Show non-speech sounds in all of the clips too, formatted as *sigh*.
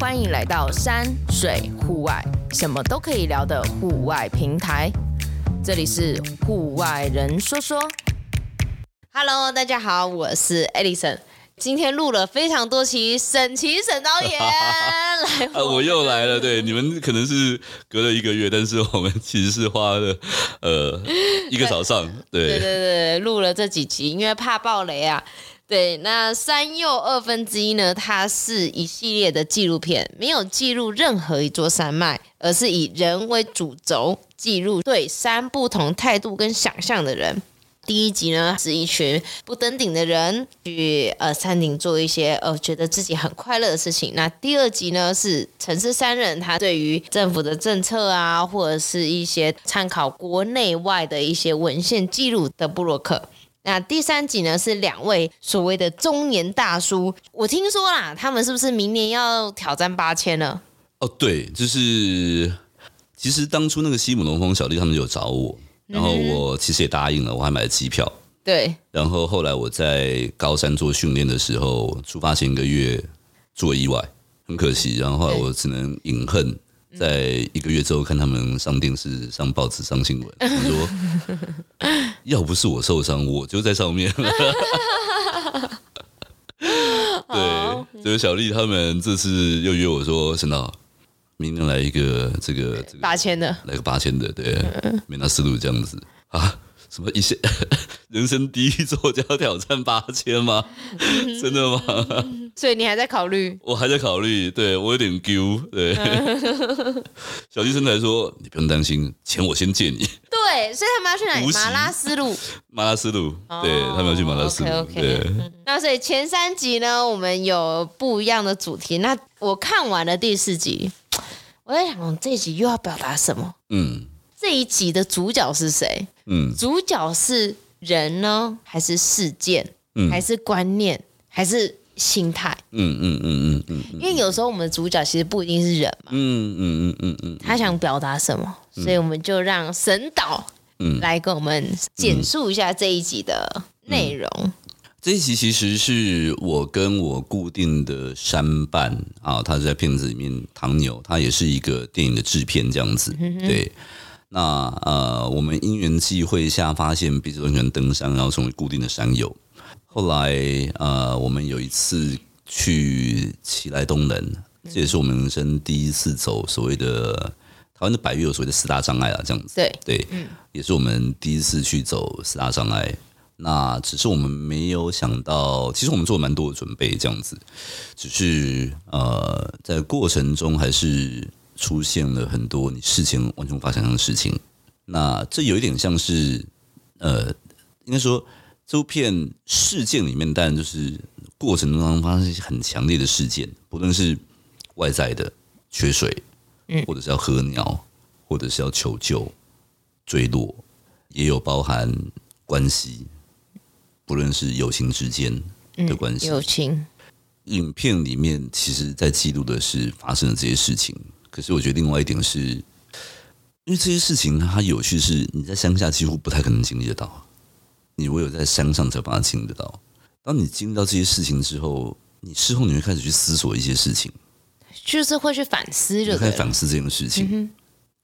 欢迎来到山水户外，什么都可以聊的户外平台。这里是户外人说说。Hello，大家好，我是 Edison。今天录了非常多期，沈琦沈导演 *laughs* 来我又来了。对，你们可能是隔了一个月，但是我们其实是花了呃一个早上。*laughs* 对对对对，录了这几集，因为怕爆雷啊。对，那三又二分之一呢？它是一系列的纪录片，没有记录任何一座山脉，而是以人为主轴，记录对山不同态度跟想象的人。第一集呢，是一群不登顶的人去呃山顶做一些呃觉得自己很快乐的事情。那第二集呢，是城市山人他对于政府的政策啊，或者是一些参考国内外的一些文献记录的部落客。那第三集呢，是两位所谓的中年大叔。我听说啦，他们是不是明年要挑战八千了？哦，对，就是其实当初那个西姆龙峰小弟他们有找我。然后我其实也答应了，我还买了机票。对。然后后来我在高山做训练的时候，出发前一个月做意外，很可惜。然后后来我只能隐恨，在一个月之后看他们上电视、上报纸、上新闻，*laughs* 他说要不是我受伤，我就在上面了。*laughs* 对，就是小丽他们这次又约我说，沈导。明天来一个这个这个八千的，来个八千的，对，没那思路这样子啊？什么一些 *laughs* 人生第一座就要挑战八千吗？真的吗？所以你还在考虑？我还在考虑，对我有点丢，对。*laughs* 小弟生才说你不用担心，钱我先借你。对，所以他们要去哪里？马拉斯路。马拉斯路，对他们要去马拉斯路。OK，, okay 对。那所以前三集呢，我们有不一样的主题。那我看完了第四集。我在想，这一集又要表达什么？嗯，这一集的主角是谁？嗯，主角是人呢，还是事件？嗯，还是观念？还是心态？嗯嗯嗯嗯嗯。因为有时候我们的主角其实不一定是人嘛。嗯嗯嗯嗯嗯。他想表达什么？所以我们就让沈导嗯来跟我们简述一下这一集的内容。这一集其实是我跟我固定的山伴啊，他是在片子里面，唐牛，他也是一个电影的制片这样子。嗯、对，那呃，我们因缘际会下发现彼此都喜欢登山，然后成为固定的山友。后来呃，我们有一次去奇莱东能，这也是我们人生第一次走所谓的台湾的百越有所谓的四大障碍啊，这样子。对对，嗯，也是我们第一次去走四大障碍。那只是我们没有想到，其实我们做了蛮多的准备，这样子，只是呃，在过程中还是出现了很多你事前完全无法想象的事情。那这有一点像是，呃，应该说这部片事件里面，当然就是过程当中发生一些很强烈的事件，不论是外在的缺水，嗯，或者是要喝尿，或者是要求救、坠落，也有包含关系。不论是友情之间的关系，友情，影片里面其实在记录的是发生的这些事情。可是我觉得另外一点是，因为这些事情它有趣是你在乡下几乎不太可能经历得到，你唯有在山上才把它经历得到。当你经历到这些事情之后，你事后你会开始去思索一些事情，就是会去反思，就开始反思这件事情。嗯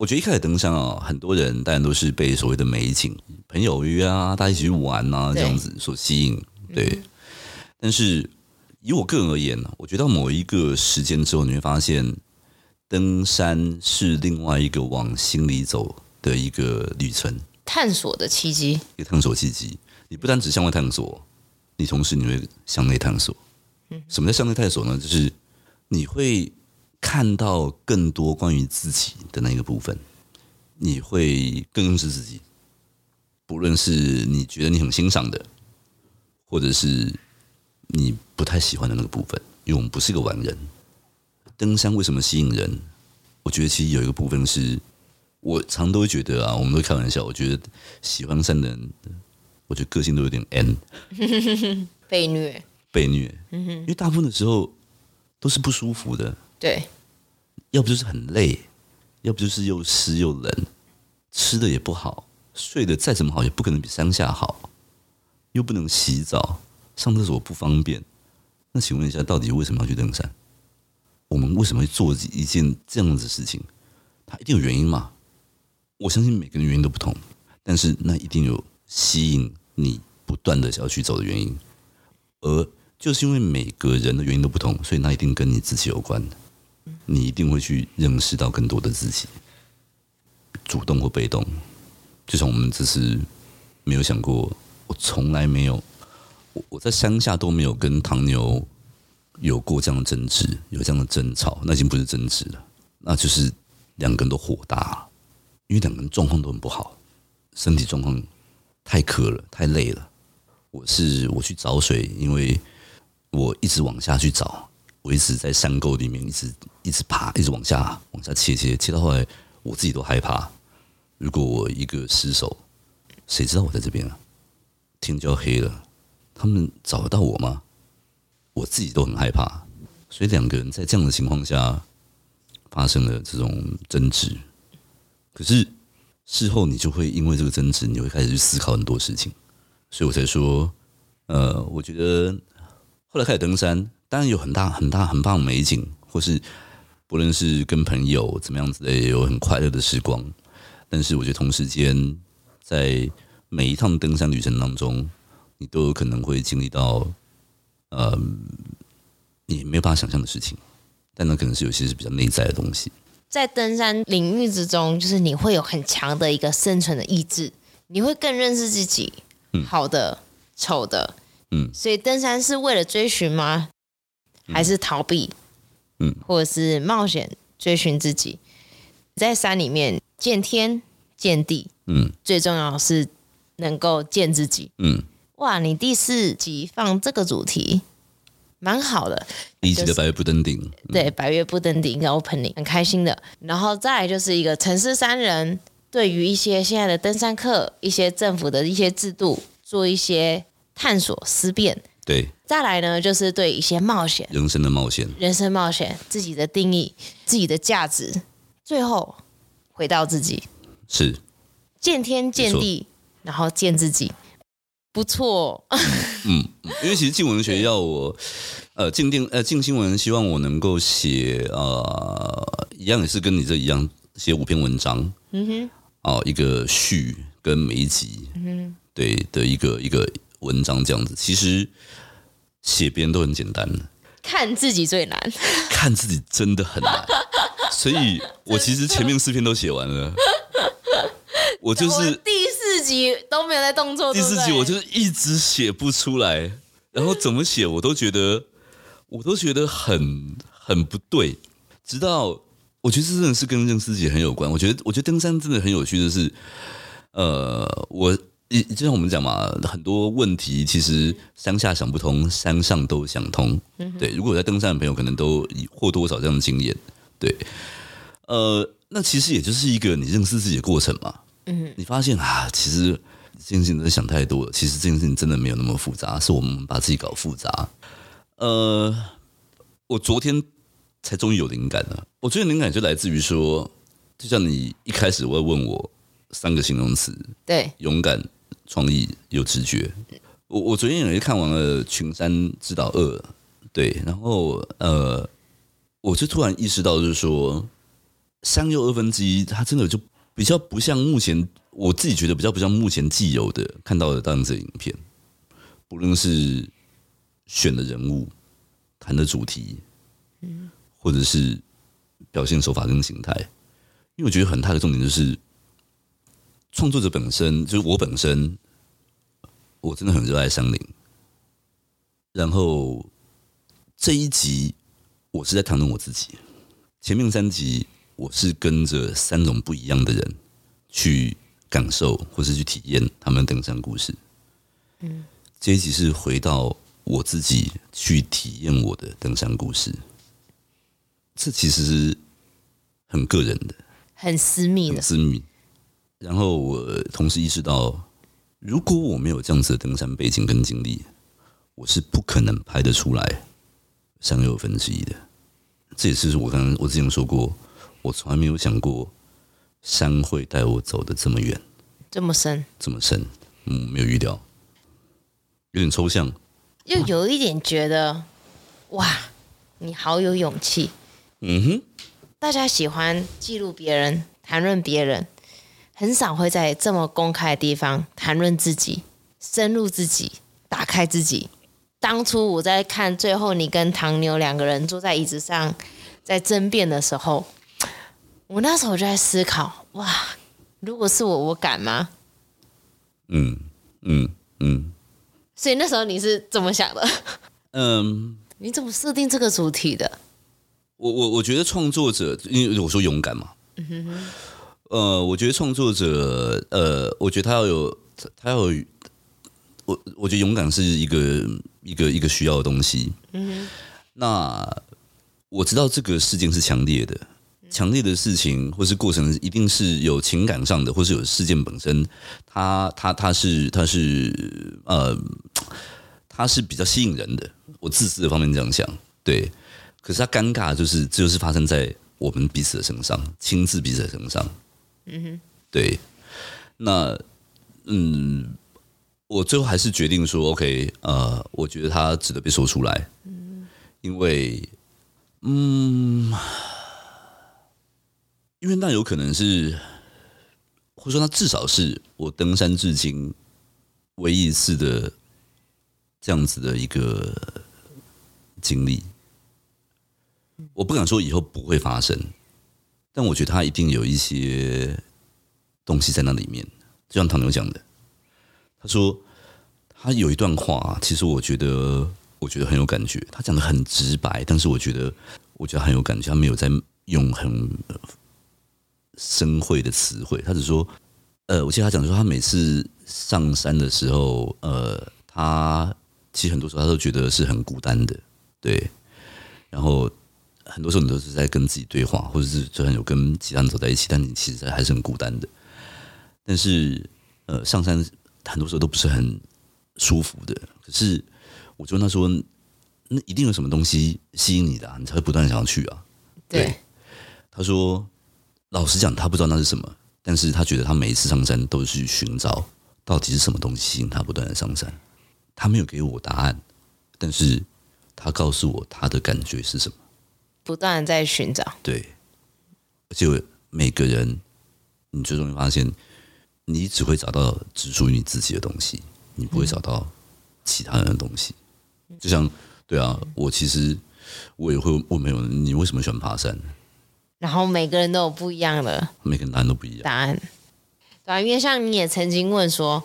我觉得一开始登山啊，很多人当然都是被所谓的美景、朋友约啊，大家一起去玩啊，这样子所吸引。对，嗯、但是以我个人而言呢，我觉得到某一个时间之后，你会发现，登山是另外一个往心里走的一个旅程，探索的契机，一个探索契机。你不单只向外探索，你同时你会向内探索。嗯，什么叫向内探索呢？就是你会。看到更多关于自己的那个部分，你会更认识自己。不论是你觉得你很欣赏的，或者是你不太喜欢的那个部分，因为我们不是一个完人。登山为什么吸引人？我觉得其实有一个部分是，我常都会觉得啊，我们都开玩笑，我觉得喜欢山的人，我觉得个性都有点 N，*laughs* 被虐，被虐，因为大部分的时候都是不舒服的。对，要不就是很累，要不就是又湿又冷，吃的也不好，睡的再怎么好也不可能比乡下好，又不能洗澡，上厕所不方便。那请问一下，到底为什么要去登山？我们为什么会做一件这样子的事情？它一定有原因嘛？我相信每个人原因都不同，但是那一定有吸引你不断的想要去走的原因。而就是因为每个人的原因都不同，所以那一定跟你自己有关。你一定会去认识到更多的自己，主动或被动。就像我们只是没有想过，我从来没有，我我在乡下都没有跟唐牛。有过这样的争执，有这样的争吵，那已经不是争执了，那就是两个人都火大了，因为两个人状况都很不好，身体状况太渴了，太累了。我是我去找水，因为我一直往下去找，我一直在山沟里面一直一直爬，一直往下往下切切切到后来，我自己都害怕。如果我一个失手，谁知道我在这边啊？天就要黑了，他们找得到我吗？我自己都很害怕，所以两个人在这样的情况下发生了这种争执。可是事后你就会因为这个争执，你会开始去思考很多事情。所以我才说，呃，我觉得后来开始登山，当然有很大很大很棒的美景，或是不论是跟朋友怎么样子的，也有很快乐的时光。但是我觉得同时间，在每一趟登山旅程当中，你都有可能会经历到。呃，你没有办法想象的事情，但那可能是有些是比较内在的东西。在登山领域之中，就是你会有很强的一个生存的意志，你会更认识自己，嗯、好的、丑的，嗯。所以登山是为了追寻吗？还是逃避？嗯，或者是冒险追寻自己？在山里面见天见地，嗯，最重要的是能够见自己，嗯。哇，你第四集放这个主题，蛮好的。第一集的百月不登顶，对，百月不登顶一个 opening，很开心的。然后再来就是一个城市三人，对于一些现在的登山客，一些政府的一些制度，做一些探索思辨。对，再来呢，就是对一些冒险，人生的冒险，人生冒险，自己的定义，自己的价值，最后回到自己，是见天见地，然后见自己。不错，嗯，因为其实进文学要我，呃，进电呃进新闻希望我能够写呃一样也是跟你这一样写五篇文章，嗯哼，哦，一个序跟每一集，嗯，对的一个一个文章这样子，其实写别人都很简单，看自己最难，看自己真的很难，*laughs* 所以我其实前面四篇都写完了，我就是第。四集都没有在动作。第四集我就是一直写不出来，然后怎么写我都觉得，我都觉得很很不对。直到我觉得这真的是跟认识自己很有关。我觉得，我觉得登山真的很有趣的是，呃，我就像我们讲嘛，很多问题其实乡下想不通，山上都想通。对，如果在登山的朋友可能都或多或少这样的经验。对，呃，那其实也就是一个你认识自己的过程嘛。嗯，你发现啊，其实这件事情在想太多了。其实这件事情真的没有那么复杂，是我们把自己搞复杂。呃，我昨天才终于有灵感了。我最近灵感就来自于说，就像你一开始我会问我三个形容词，对，勇敢、创意、有直觉。我我昨天也看完了《群山之岛二》，对，然后呃，我就突然意识到，就是说，山又二分之一，它真的就。比较不像目前我自己觉得比较不像目前既有的看到的这样子的影片，不论是选的人物、谈的主题，嗯，或者是表现手法跟形态，因为我觉得很大的重点就是创作者本身，就是我本身，我真的很热爱山林。然后这一集我是在谈论我自己，前面三集。我是跟着三种不一样的人去感受，或是去体验他们登山故事。嗯，这一集是回到我自己去体验我的登山故事。这其实是很个人的，很私密的，私密。然后我同时意识到，如果我没有这样子的登山背景跟经历，我是不可能拍得出来山又二分之一的。这也是我刚刚我之前说过。我从来没有想过山会带我走的这么远，这么深，这么深。嗯，没有预料，有点抽象，又有一点觉得，哇，你好有勇气，嗯哼，大家喜欢记录别人、谈论别人，很少会在这么公开的地方谈论自己、深入自己、打开自己。当初我在看最后你跟唐牛两个人坐在椅子上在争辩的时候，我那时候就在思考：哇，如果是我，我敢吗？嗯嗯嗯。所以那时候你是怎么想的？嗯，你怎么设定这个主题的？我我我觉得创作者，因为我说勇敢嘛，嗯哼哼，呃，我觉得创作者，呃，我觉得他要有，他要有，我我觉得勇敢是一个一个一个需要的东西。嗯哼，那我知道这个事件是强烈的，强烈的事情或是过程，一定是有情感上的，或是有事件本身，它它它是它是呃。他是比较吸引人的，我自私的方面这样想，对。可是他尴尬，就是这就是发生在我们彼此的身上，亲自彼此的身上。嗯哼，对。那嗯，我最后还是决定说，OK，呃，我觉得他值得被说出来。嗯，因为，嗯，因为那有可能是，或者说，那至少是我登山至今唯一一次的。这样子的一个经历，我不敢说以后不会发生，但我觉得他一定有一些东西在那里面。就像唐牛讲的，他说他有一段话，其实我觉得我觉得很有感觉。他讲的很直白，但是我觉得我觉得很有感觉。他没有在用很深会的词汇，他只说，呃，我记得他讲说，他每次上山的时候，呃，他。其实很多时候他都觉得是很孤单的，对。然后很多时候你都是在跟自己对话，或者是就很有跟其他人走在一起，但你其实还是很孤单的。但是呃，上山很多时候都不是很舒服的。可是我就问他说：“那一定有什么东西吸引你的啊，你才会不断想要去啊？”对。对他说：“老实讲，他不知道那是什么，但是他觉得他每一次上山都是去寻找到底是什么东西吸引他不断的上山。”他没有给我答案，但是他告诉我他的感觉是什么。不断的在寻找，对，而且每个人，你最终会发现，你只会找到只属于你自己的东西，你不会找到其他人的东西。嗯、就像，对啊，我其实我也会问朋友，你为什么喜欢爬山？然后每个人都有不一样的，每个人答案都不一样。答案，对啊，因为像你也曾经问说。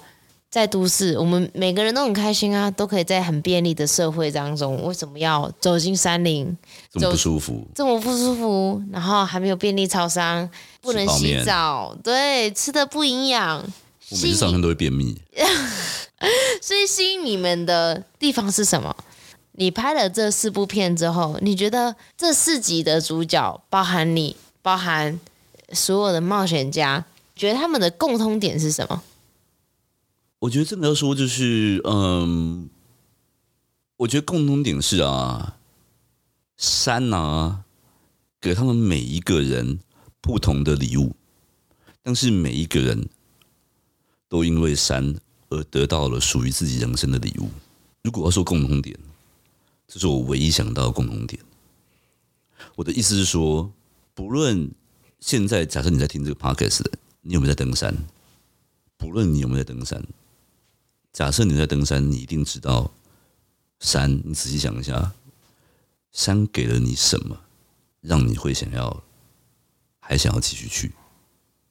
在都市，我们每个人都很开心啊，都可以在很便利的社会当中，为什么要走进山林？这么不舒服，这么不舒服，然后还没有便利超商，不能洗澡，对，吃的不营养。我每次上山都会便秘。*laughs* 所以吸引你们的地方是什么？你拍了这四部片之后，你觉得这四集的主角，包含你，包含所有的冒险家，觉得他们的共通点是什么？我觉得真的要说，就是嗯，我觉得共同点是啊，山啊，给他们每一个人不同的礼物，但是每一个人都因为山而得到了属于自己人生的礼物。如果要说共同点，这是我唯一想到的共同点。我的意思是说，不论现在假设你在听这个 podcast 的，你有没有在登山？不论你有没有在登山。假设你在登山，你一定知道山。你仔细想一下，山给了你什么，让你会想要还想要继续去？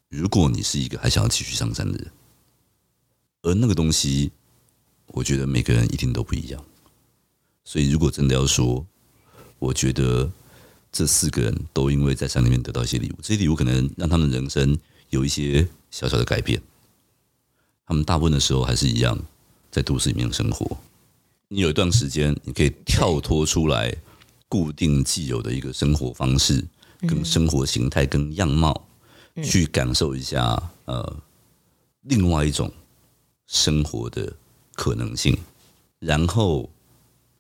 如果你是一个还想要继续上山的人，而那个东西，我觉得每个人一定都不一样。所以，如果真的要说，我觉得这四个人都因为在山里面得到一些礼物，这些礼物可能让他们人生有一些小小的改变。他们大部分的时候还是一样。在都市里面生活，你有一段时间，你可以跳脱出来，固定既有的一个生活方式、跟生活形态、跟样貌，去感受一下呃，另外一种生活的可能性，然后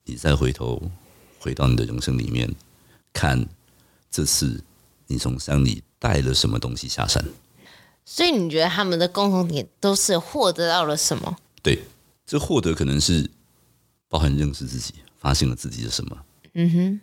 你再回头回到你的人生里面，看这次你从山里带了什么东西下山。所以你觉得他们的共同点都是获得到了什么？对。这获得可能是包含认识自己，发现了自己的什么。嗯哼，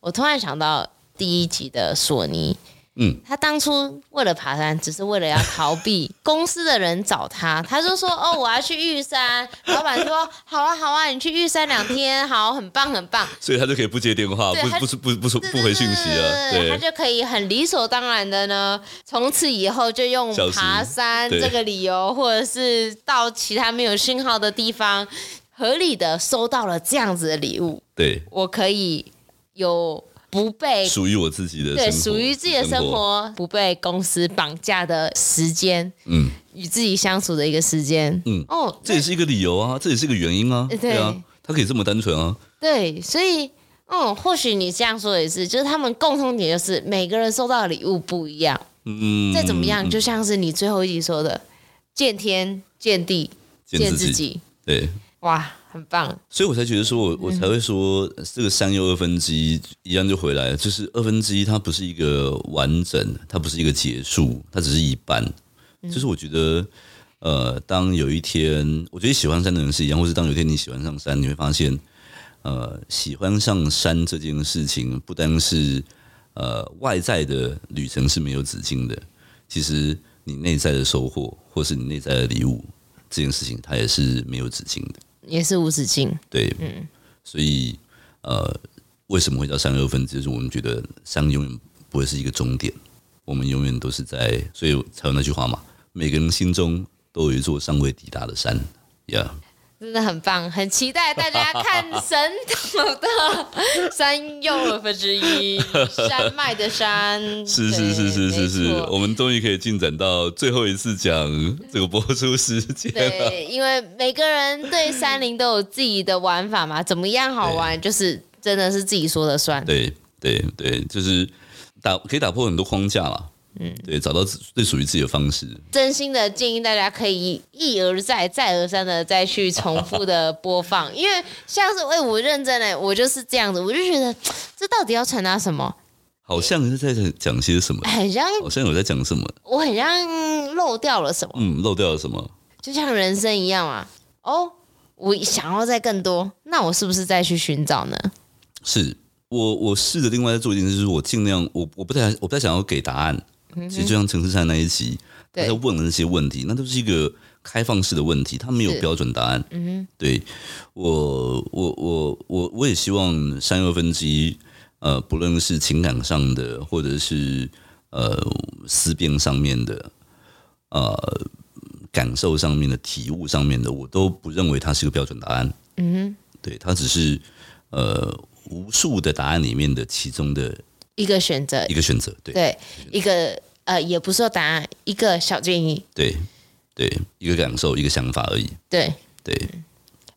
我突然想到，第一集的索尼。嗯，他当初为了爬山，只是为了要逃避 *laughs* 公司的人找他，他就说：“哦，我要去玉山。”老板说：“好啊，好啊，你去玉山两天，好，很棒，很棒。”所以他就可以不接电话，不不是不不不不回讯息啊，对，他就可以很理所当然的呢，从此以后就用爬山这个理由，或者是到其他没有信号的地方，合理的收到了这样子的礼物。对，我可以有。不被属于我自己的对，属于自己的生活，不被公司绑架的时间，嗯，与自己相处的一个时间，嗯，哦，这也是一个理由啊，这也是一个原因啊，对。啊，他可以这么单纯啊，对，所以，嗯，或许你这样说也是，就是他们共同点就是每个人收到的礼物不一样，嗯，再怎么样，就像是你最后一集说的，见天、见地、见自己，对，哇。很棒，所以我才觉得说，我我才会说，这个三又二分之一一样就回来了。就是二分之一，它不是一个完整，它不是一个结束，它只是一半。就是我觉得，呃，当有一天，我觉得喜欢山的人是一样，或是当有一天你喜欢上山，你会发现，呃，喜欢上山这件事情，不单是呃外在的旅程是没有止境的，其实你内在的收获，或是你内在的礼物，这件事情它也是没有止境的。也是无止境，对，嗯，所以呃，为什么会叫三又二分之一？就是我们觉得山永远不会是一个终点，我们永远都是在，所以才有那句话嘛，每个人心中都有一座尚未抵达的山，呀、yeah。真的很棒，很期待大家看神岛的山又二分之一山脉的山。*laughs* 是是是是是是，我们终于可以进展到最后一次讲这个播出时间。对，因为每个人对山林都有自己的玩法嘛，怎么样好玩，就是真的是自己说了算。对对对，就是打可以打破很多框架了。嗯，对，找到最属于自己的方式。真心的建议大家可以一而再、再而三的再去重复的播放，因为像是哎，我认真的，我就是这样子，我就觉得这到底要传达什么？好像是在讲些什么？很像，好像有在讲什么？我很像漏掉了什么？嗯，漏掉了什么？就像人生一样啊。哦，我想要再更多，那我是不是再去寻找呢？是我，我试着另外再做一件事，就是我尽量，我我不太，我不太想要给答案。其实就像陈思善那一期，他在问的那些问题，那都是一个开放式的问题，他没有标准答案。嗯，对我，我，我，我，我也希望三又二分之一，呃，不论是情感上的，或者是呃思辨上面的，呃感受上面的，体悟上面的，我都不认为它是个标准答案。嗯，对，它只是呃无数的答案里面的其中的。一个选择，一个选择，对。对，一个呃，也不是说答案，一个小建议，对对，一个感受，一个想法而已，对对。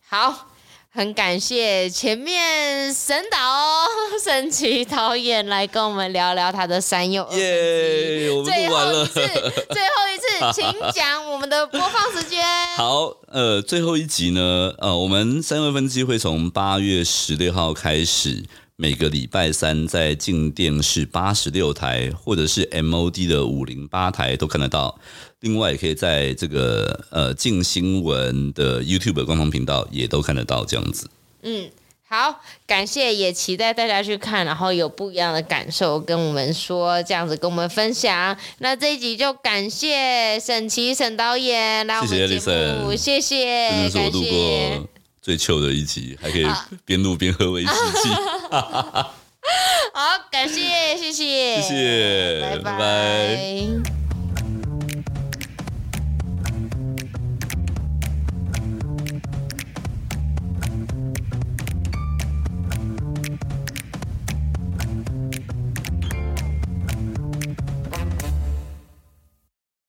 好，很感谢前面神导神奇导演来跟我们聊聊他的三又二分之一，我们最后一次，*laughs* 最后一次，请讲我们的播放时间。*laughs* 好，呃，最后一集呢，呃，我们三又二分之一会从八月十六号开始。每个礼拜三在镜电视八十六台，或者是 MOD 的五零八台都看得到。另外，也可以在这个呃静新闻的 YouTube 官方频道也都看得到。这样子。嗯，好，感谢，也期待大家去看，然后有不一样的感受跟我们说，这样子跟我们分享。那这一集就感谢沈琦沈导演来我们节目，谢谢，谢谢，感谢。最糗的一集，还可以边录边喝威士忌。*laughs* 好，感谢，谢谢，谢谢，拜拜。拜拜。